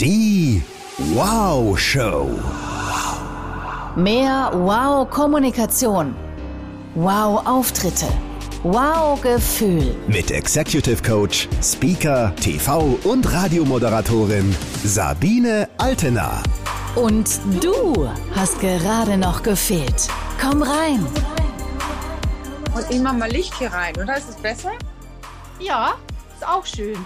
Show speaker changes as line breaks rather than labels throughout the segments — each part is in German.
Die Wow Show.
Mehr Wow-Kommunikation. Wow-Auftritte. Wow-Gefühl.
Mit Executive Coach, Speaker, TV und Radiomoderatorin Sabine Altena.
Und du hast gerade noch gefehlt. Komm rein.
Und ich mach mal Licht hier rein, oder? Ist es besser?
Ja, ist auch schön.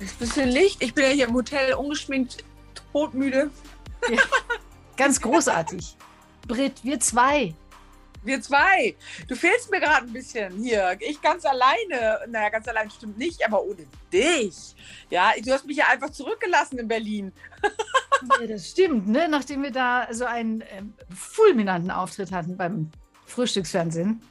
Ist ein bisschen Licht. Ich bin ja hier im Hotel ungeschminkt, todmüde.
Ja, ganz großartig. Britt, wir zwei.
Wir zwei. Du fehlst mir gerade ein bisschen hier. Ich ganz alleine. Naja, ganz allein stimmt nicht, aber ohne dich. Ja, du hast mich ja einfach zurückgelassen in Berlin.
Ja, das stimmt, ne? Nachdem wir da so einen äh, fulminanten Auftritt hatten beim Frühstücksfernsehen.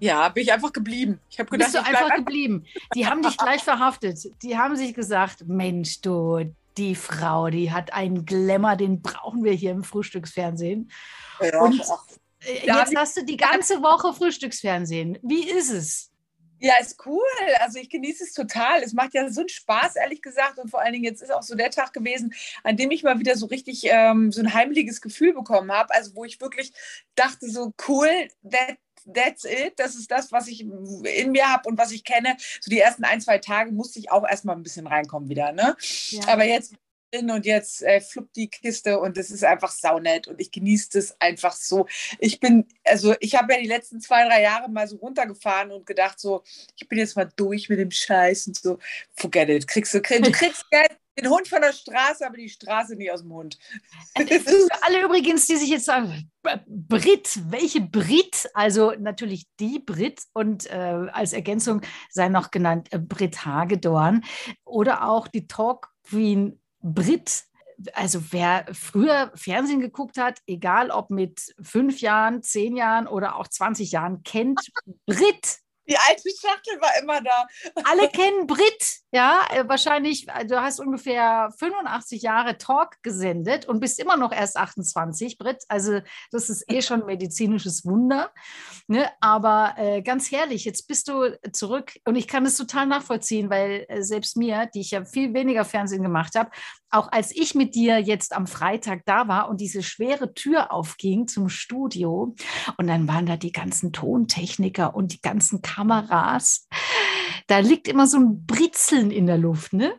Ja, bin ich einfach geblieben. Ich habe gedacht,
Bist du einfach geblieben. Die haben dich gleich verhaftet. Die haben sich gesagt, Mensch, du, die Frau, die hat einen Glamour, den brauchen wir hier im Frühstücksfernsehen.
Ja,
Und
ach,
äh, jetzt hast du die ganze Woche Frühstücksfernsehen. Wie ist es?
Ja, ist cool. Also ich genieße es total. Es macht ja so einen Spaß, ehrlich gesagt. Und vor allen Dingen jetzt ist auch so der Tag gewesen, an dem ich mal wieder so richtig ähm, so ein heimliches Gefühl bekommen habe. Also wo ich wirklich dachte, so cool, that, that's it. Das ist das, was ich in mir habe und was ich kenne. So die ersten ein, zwei Tage musste ich auch erstmal ein bisschen reinkommen wieder. Ne?
Ja.
Aber jetzt bin und jetzt äh, fluppt die Kiste und es ist einfach saunett und ich genieße das einfach so. Ich bin, also ich habe ja die letzten zwei, drei Jahre mal so runtergefahren und gedacht so, ich bin jetzt mal durch mit dem Scheiß und so, forget it, kriegst du, du kriegst Geld, den Hund von der Straße, aber die Straße nicht aus dem Hund.
Äh, Für alle übrigens, die sich jetzt sagen, Brit, welche Brit? Also natürlich die Brit und äh, als Ergänzung sei noch genannt äh, Brit Hagedorn oder auch die Talk Queen Brit. Also wer früher Fernsehen geguckt hat, egal ob mit fünf Jahren, zehn Jahren oder auch 20 Jahren, kennt Brit.
Die alte Schachtel war immer da.
Alle kennen Brit, ja, äh, wahrscheinlich, äh, du hast ungefähr 85 Jahre Talk gesendet und bist immer noch erst 28, Brit. Also das ist eh schon ein medizinisches Wunder. Ne? Aber äh, ganz herrlich, jetzt bist du zurück und ich kann es total nachvollziehen, weil äh, selbst mir, die ich ja viel weniger Fernsehen gemacht habe, auch als ich mit dir jetzt am Freitag da war und diese schwere Tür aufging zum Studio und dann waren da die ganzen Tontechniker und die ganzen Kameras. Da liegt immer so ein Britzeln in der Luft, ne?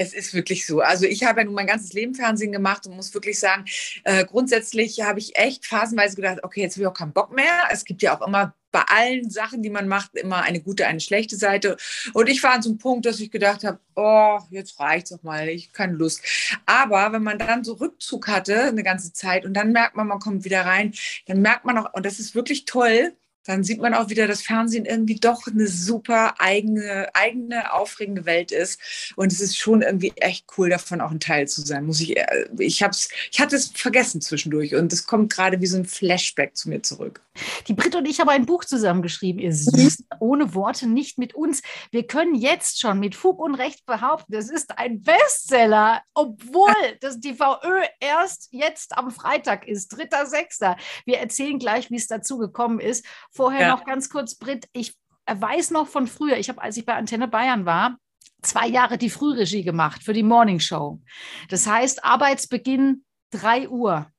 Es ist wirklich so. Also ich habe ja nun mein ganzes Leben Fernsehen gemacht und muss wirklich sagen, äh, grundsätzlich habe ich echt phasenweise gedacht, okay, jetzt habe ich auch keinen Bock mehr. Es gibt ja auch immer bei allen Sachen, die man macht, immer eine gute, eine schlechte Seite. Und ich war an so einem Punkt, dass ich gedacht habe, oh, jetzt reicht's doch mal, ich keine Lust. Aber wenn man dann so Rückzug hatte, eine ganze Zeit, und dann merkt man, man kommt wieder rein, dann merkt man auch, und das ist wirklich toll, dann sieht man auch wieder, dass Fernsehen irgendwie doch eine super eigene, eigene, aufregende Welt ist. Und es ist schon irgendwie echt cool, davon auch ein Teil zu sein. Muss ich, äh, ich hab's, ich hatte es vergessen zwischendurch und es kommt gerade wie so ein Flashback zu mir zurück.
Die Brit und ich haben ein Buch zusammengeschrieben, ihr Süßen, ohne Worte, nicht mit uns. Wir können jetzt schon mit Fug und Recht behaupten, das ist ein Bestseller, obwohl das die VÖ erst jetzt am Freitag ist, 3.6. Wir erzählen gleich, wie es dazu gekommen ist. Vorher
Ja.
noch ganz kurz, Brit, ich weiß noch von früher, ich habe, als ich bei Antenne Bayern war, zwei Jahre die Frühregie gemacht für die Morning Show. Das heißt, Arbeitsbeginn 3 Uhr.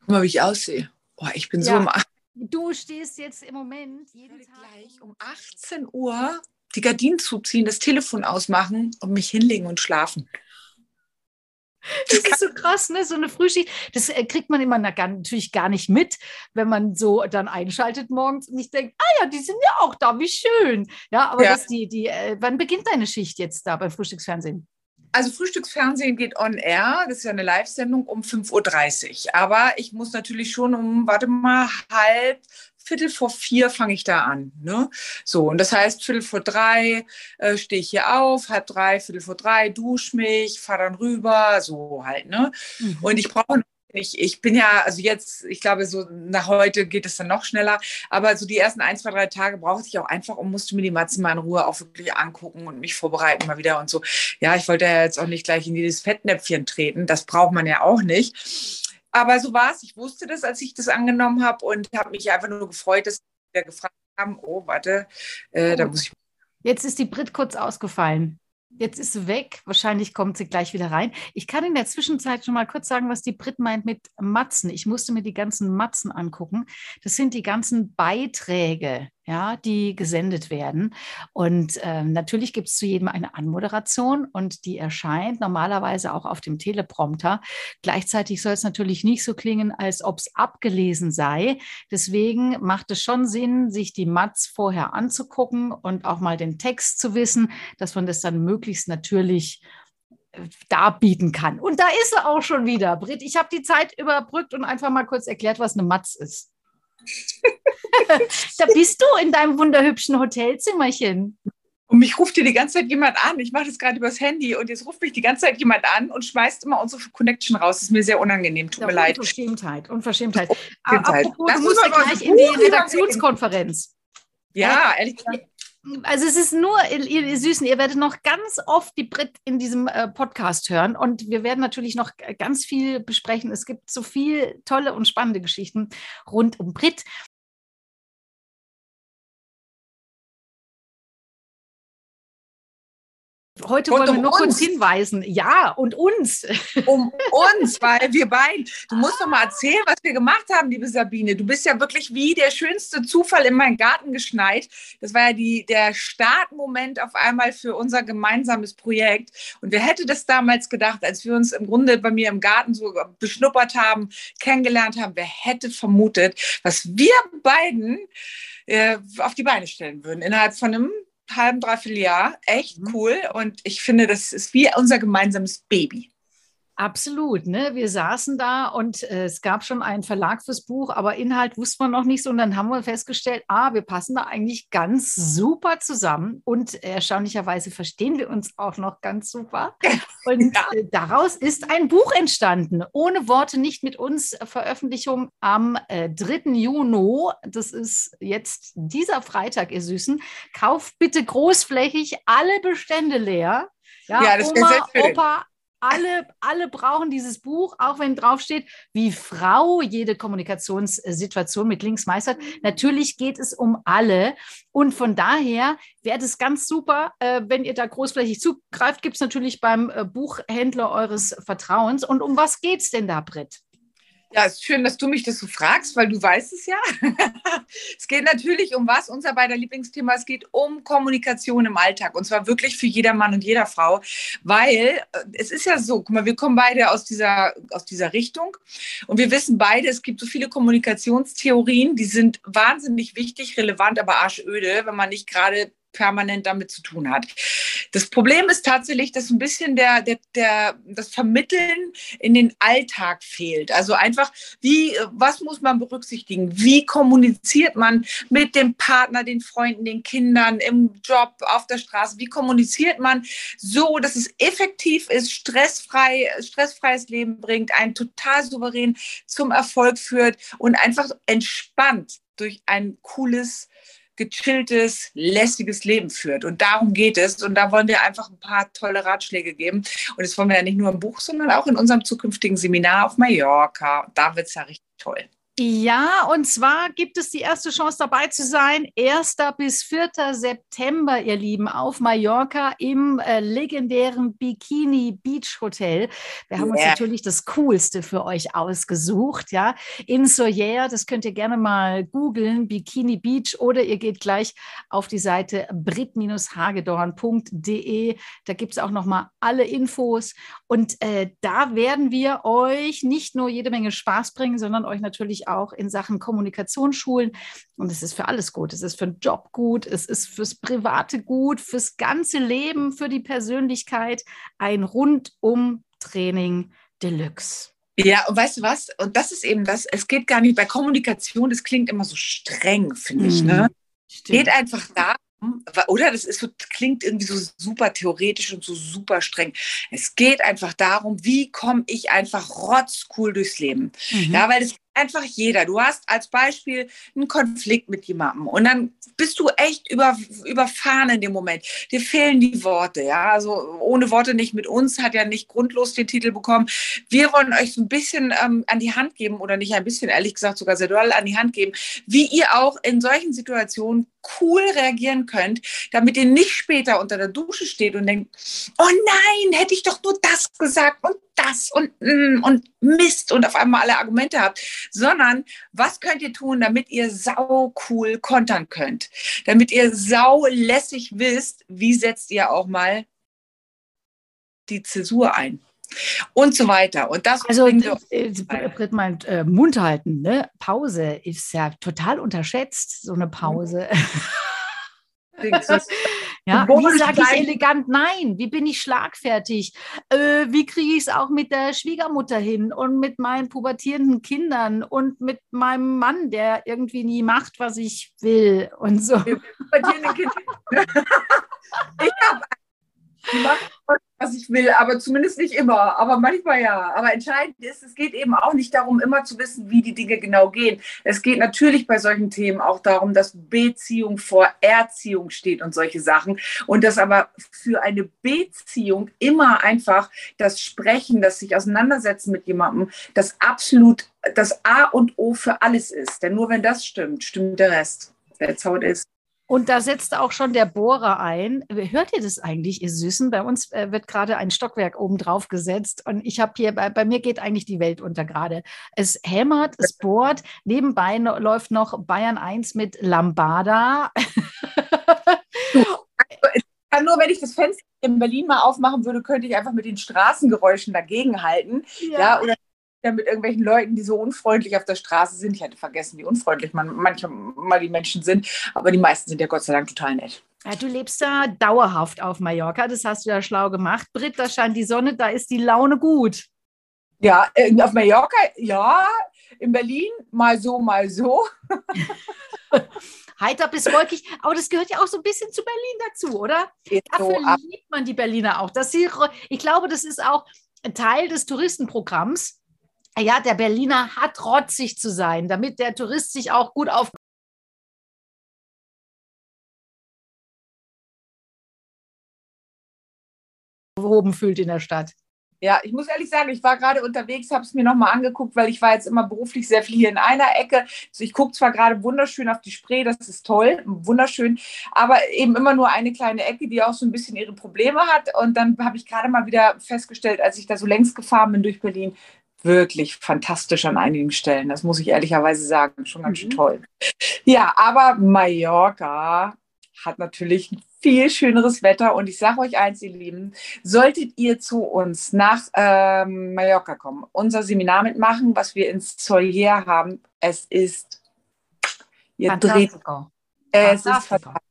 Guck mal, wie ich aussehe. Oh, ich bin so
Ja.
im
Du stehst jetzt im Moment jeden Tag
gleich um 18 Uhr die Gardinen zuziehen, das Telefon ausmachen und mich hinlegen und schlafen.
Das ist so krass, ne? So eine Frühschicht. Das äh, kriegt man immer natürlich gar nicht mit, wenn man so dann einschaltet morgens und nicht denkt, ah ja, die sind ja auch da, wie schön. Ja, aber
Ja.
das die, die, äh, wann beginnt deine Schicht jetzt da beim Frühstücksfernsehen?
Also Frühstücksfernsehen geht on air, das ist ja eine Live-Sendung um 5.30 Uhr. Aber ich muss natürlich schon um, warte mal, halb, Viertel vor vier fange ich da an. Ne? So, und das heißt, Viertel vor drei äh, stehe ich hier auf, halb drei, Viertel vor drei, dusche mich, fahre dann rüber, so halt. Ne? Und ich brauche nicht, ich bin ja, also jetzt, ich glaube, so nach heute geht es dann noch schneller, aber so die ersten ein, zwei, drei Tage brauchte ich auch einfach und musste mir die Matze mal in Ruhe auch wirklich angucken und mich vorbereiten mal wieder und so. Ja, ich wollte ja jetzt auch nicht gleich in jedes Fettnäpfchen treten, das braucht man ja auch nicht. Aber so war es. Ich wusste das, als ich das angenommen habe und habe mich einfach nur gefreut, dass wir gefragt haben, oh, warte, äh, da
Oh.
muss ich
Jetzt ist die Brit kurz ausgefallen. Jetzt ist sie weg. Wahrscheinlich kommt sie gleich wieder rein. Ich kann in der Zwischenzeit schon mal kurz sagen, was die Brit meint mit Matzen. Ich musste mir die ganzen Matzen angucken. Das sind die ganzen Beiträge, ja, die gesendet werden. Und äh, natürlich gibt es zu jedem eine Anmoderation und die erscheint normalerweise auch auf dem Teleprompter. Gleichzeitig soll es natürlich nicht so klingen, als ob es abgelesen sei. Deswegen macht es schon Sinn, sich die Mats vorher anzugucken und auch mal den Text zu wissen, dass man das dann möglichst natürlich äh, darbieten kann. Und da ist sie auch schon wieder. Britt, ich habe die Zeit überbrückt und einfach mal kurz erklärt, was eine Matz ist. da bist du in deinem wunderhübschen Hotelzimmerchen.
Und mich ruft hier die ganze Zeit jemand an. Ich mache das gerade übers Handy und jetzt ruft mich die ganze Zeit jemand an und schmeißt immer unsere Connection raus. Das ist mir sehr unangenehm. Tut ja, mir leid.
Unverschämtheit. Unverschämtheit. Unverschämtheit. Apropos, du musst ja gleich in die Redaktionskonferenz.
Ja, ehrlich gesagt.
Also es ist nur, ihr, ihr, Süßen, ihr werdet noch ganz oft die Brit in diesem äh, Podcast hören und wir werden natürlich noch ganz viel besprechen. Es gibt so viel tolle und spannende Geschichten rund um Brit. Heute und wollen wir nur uns. kurz hinweisen. Ja, und uns.
Um uns, weil wir beiden. Du musst doch mal erzählen, was wir gemacht haben, liebe Sabine. Du bist ja wirklich wie der schönste Zufall in meinen Garten geschneit. Das war ja die, der Startmoment auf einmal für unser gemeinsames Projekt. Und wer hätte das damals gedacht, als wir uns im Grunde bei mir im Garten so beschnuppert haben, kennengelernt haben, wer hätte vermutet, was wir beiden äh, auf die Beine stellen würden innerhalb von einem halben, dreiviertel Jahr. Echt mhm. cool. Und ich finde, das ist wie unser gemeinsames Baby.
Absolut, ne? Wir saßen da und äh, es gab schon einen Verlag fürs Buch, aber Inhalt wusste man noch nicht so. Und dann haben wir festgestellt, ah, wir passen da eigentlich ganz super zusammen und erstaunlicherweise verstehen wir uns auch noch ganz super. Und ja. äh, daraus ist ein Buch entstanden. Ohne Worte nicht mit uns. Veröffentlichung am äh, 3. Juni. Das ist jetzt dieser Freitag, ihr Süßen. Kauft bitte großflächig alle Bestände leer. Ja, ja das Oma, Opa, alle, alle brauchen dieses Buch, auch wenn draufsteht, wie Frau jede Kommunikationssituation mit links meistert. Natürlich geht es um alle. Und von daher wäre es ganz super, äh, wenn ihr da großflächig zugreift. Gibt es natürlich beim äh, Buchhändler eures Vertrauens. Und um was geht es denn da, Britt?
Ja, ist schön, dass du mich das so fragst, weil du weißt es ja. es geht natürlich um was, unser beider Lieblingsthema. Es geht um Kommunikation im Alltag und zwar wirklich für jeder Mann und jeder Frau, weil äh, es ist ja so, guck mal, wir kommen beide aus dieser, aus dieser Richtung und wir wissen beide, es gibt so viele Kommunikationstheorien, die sind wahnsinnig wichtig, relevant, aber arschöde, wenn man nicht gerade permanent damit zu tun hat. Das Problem ist tatsächlich, dass ein bisschen der, der, der, das Vermitteln in den Alltag fehlt. Also einfach, wie, was muss man berücksichtigen? Wie kommuniziert man mit dem Partner, den Freunden, den Kindern, im Job, auf der Straße? Wie kommuniziert man so, dass es effektiv ist, stressfrei, stressfreies Leben bringt, einen total souverän zum Erfolg führt und einfach entspannt durch ein cooles gechilltes, lässiges Leben führt. Und darum geht es. Und da wollen wir einfach ein paar tolle Ratschläge geben. Und das wollen wir ja nicht nur im Buch, sondern auch in unserem zukünftigen Seminar auf Mallorca. Da wird es ja richtig toll.
Ja, und zwar gibt es die erste Chance dabei zu sein. 1. bis 4. September, ihr Lieben, auf Mallorca im äh, legendären Bikini Beach Hotel. Wir haben yeah. uns natürlich das Coolste für euch ausgesucht, ja. In Soyer, das könnt ihr gerne mal googeln, Bikini Beach, oder ihr geht gleich auf die Seite brit-hagedorn.de. Da gibt es auch nochmal alle Infos. Und äh, da werden wir euch nicht nur jede Menge Spaß bringen, sondern euch natürlich auch in Sachen Kommunikationsschulen. Und es ist für alles gut. Es ist für den Job gut, es ist fürs Private gut, fürs ganze Leben, für die Persönlichkeit. Ein Rundum-Training Deluxe.
Ja, und weißt du was? Und das ist eben das, es geht gar nicht bei Kommunikation, das klingt immer so streng, finde ich. Ne? Mhm. Stimmt. Geht einfach darum, oder das ist so, klingt irgendwie so super theoretisch und so super streng. Es geht einfach darum, wie komme ich einfach rotzcool durchs Leben. Mhm. Ja, weil es einfach jeder. Du hast als Beispiel einen Konflikt mit jemandem und dann bist du echt über, überfahren in dem Moment. Dir fehlen die Worte, ja. Also ohne Worte nicht mit uns, hat ja nicht grundlos den Titel bekommen. Wir wollen euch so ein bisschen ähm, an die Hand geben oder nicht ein bisschen, ehrlich gesagt sogar sehr doll an die Hand geben, wie ihr auch in solchen Situationen cool reagieren könnt, damit ihr nicht später unter der Dusche steht und denkt, oh nein, hätte ich doch nur das gesagt und das und, mm, und Mist und auf einmal alle Argumente habt, sondern was könnt ihr tun, damit ihr sau cool kontern könnt, damit ihr sau lässig wisst, wie setzt ihr auch mal die Zäsur ein und so weiter. Und das
also äh, Britt meint äh, Mund halten, ne? Pause ist ja total unterschätzt, so eine Pause. ja, wie sage ich elegant nein? Wie bin ich schlagfertig? Äh, wie kriege ich es auch mit der Schwiegermutter hin und mit meinen pubertierenden Kindern und mit meinem Mann, der irgendwie nie macht, was ich will und so. Pubertierende Kinder.
ich habe was ich will, aber zumindest nicht immer, aber manchmal ja. Aber entscheidend ist, es geht eben auch nicht darum, immer zu wissen, wie die Dinge genau gehen. Es geht natürlich bei solchen Themen auch darum, dass Beziehung vor Erziehung steht und solche Sachen. Und dass aber für eine Beziehung immer einfach das Sprechen, das sich auseinandersetzen mit jemandem, das absolut das A und O für alles ist. Denn nur wenn das stimmt, stimmt der Rest. That's how it is.
Und da setzt auch schon der Bohrer ein. Hört ihr das eigentlich, ihr Süßen? Bei uns äh, wird gerade ein Stockwerk oben drauf gesetzt und ich habe hier, bei, bei, mir geht eigentlich die Welt unter gerade. Es hämmert, es bohrt. Nebenbei no, läuft noch Bayern 1 mit Lambada.
Also, nur wenn ich das Fenster in Berlin mal aufmachen würde, könnte ich einfach mit den Straßengeräuschen dagegenhalten. Ja. ja oder ja, mit irgendwelchen Leuten, die so unfreundlich auf der Straße sind. Ich hatte vergessen, wie unfreundlich man manchmal die Menschen sind, aber die meisten sind ja Gott sei Dank total nett.
Ja, du lebst da dauerhaft auf Mallorca, das hast du ja schlau gemacht. Britt, da scheint die Sonne, da ist die Laune gut.
Ja, äh, auf Mallorca, ja, in Berlin mal so, mal so.
Heiter bis wolkig, aber das gehört ja auch so ein bisschen zu Berlin dazu, oder? Geht Dafür so liebt man die Berliner auch. Das, ich glaube, das ist auch Teil des Touristenprogramms ja, der Berliner hat rotzig zu sein, damit der Tourist sich auch gut auf aufgehoben fühlt in der Stadt.
Ja, ich muss ehrlich sagen, ich war gerade unterwegs, habe es mir nochmal angeguckt, weil ich war jetzt immer beruflich sehr viel hier in einer Ecke. Also ich gucke zwar gerade wunderschön auf die Spree, das ist toll, wunderschön, aber eben immer nur eine kleine Ecke, die auch so ein bisschen ihre Probleme hat. Und dann habe ich gerade mal wieder festgestellt, als ich da so längst gefahren bin durch Berlin, wirklich fantastisch an einigen Stellen. Das muss ich ehrlicherweise sagen. Schon ganz mhm. toll. Ja, aber Mallorca hat natürlich viel schöneres Wetter. Und ich sage euch eins, ihr Lieben, solltet ihr zu uns nach ähm, Mallorca kommen, unser Seminar mitmachen, was wir ins Solier haben, es ist, ihr dreht, es ist fantastisch.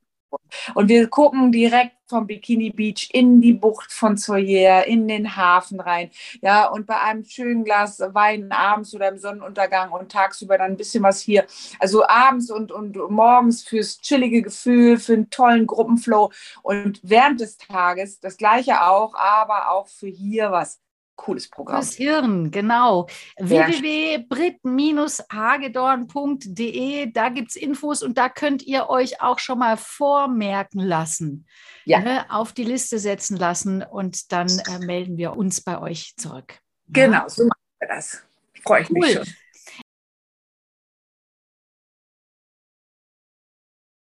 Und wir gucken direkt vom Bikini Beach in die Bucht von Soyer, in den Hafen rein. Ja, und bei einem schönen Glas Wein abends oder im Sonnenuntergang und tagsüber dann ein bisschen was hier. Also abends und, und morgens fürs chillige Gefühl, für einen tollen Gruppenflow und während des Tages das Gleiche auch, aber auch für hier was cooles Programm.
Das Hirn, genau. www.brit-hagedorn.de, da gibt es Infos und da könnt ihr euch auch schon mal vormerken lassen, ja. ne, auf die Liste setzen lassen und dann äh, melden wir uns bei euch zurück.
Genau, ja? so machen wir das. Freue ich cool. mich schon.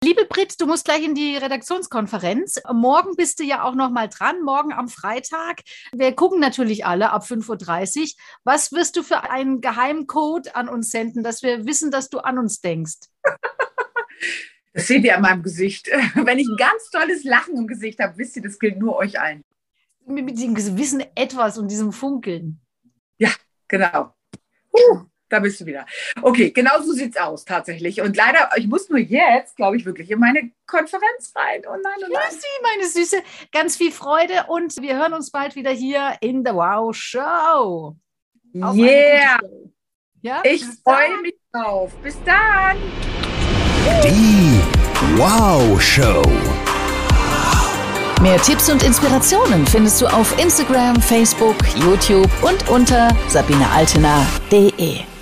Liebe Brit, du musst gleich in die Redaktionskonferenz. Morgen bist du ja auch noch mal dran, morgen am Freitag. Wir gucken natürlich alle ab 5.30 Uhr. Was wirst du für einen Geheimcode an uns senden, dass wir wissen, dass du an uns denkst?
Das seht ihr an meinem Gesicht. Wenn ich ein ganz tolles Lachen im Gesicht habe, wisst ihr, das gilt nur euch allen.
Mit diesem Wissen etwas und diesem Funkeln.
Ja, genau. Uh da bist du wieder. Okay, genau so sieht es aus tatsächlich. Und leider, ich muss nur jetzt, glaube ich, wirklich in meine Konferenz rein. Oh nein, oh nein.
Ja, sie, meine Süße. Ganz viel Freude und wir hören uns bald wieder hier in der Wow Show.
Auf yeah. Ja? Ich freue mich drauf. Bis dann.
Die Wow Show.
Mehr Tipps und Inspirationen findest du auf Instagram, Facebook, YouTube und unter sabinealtener.de.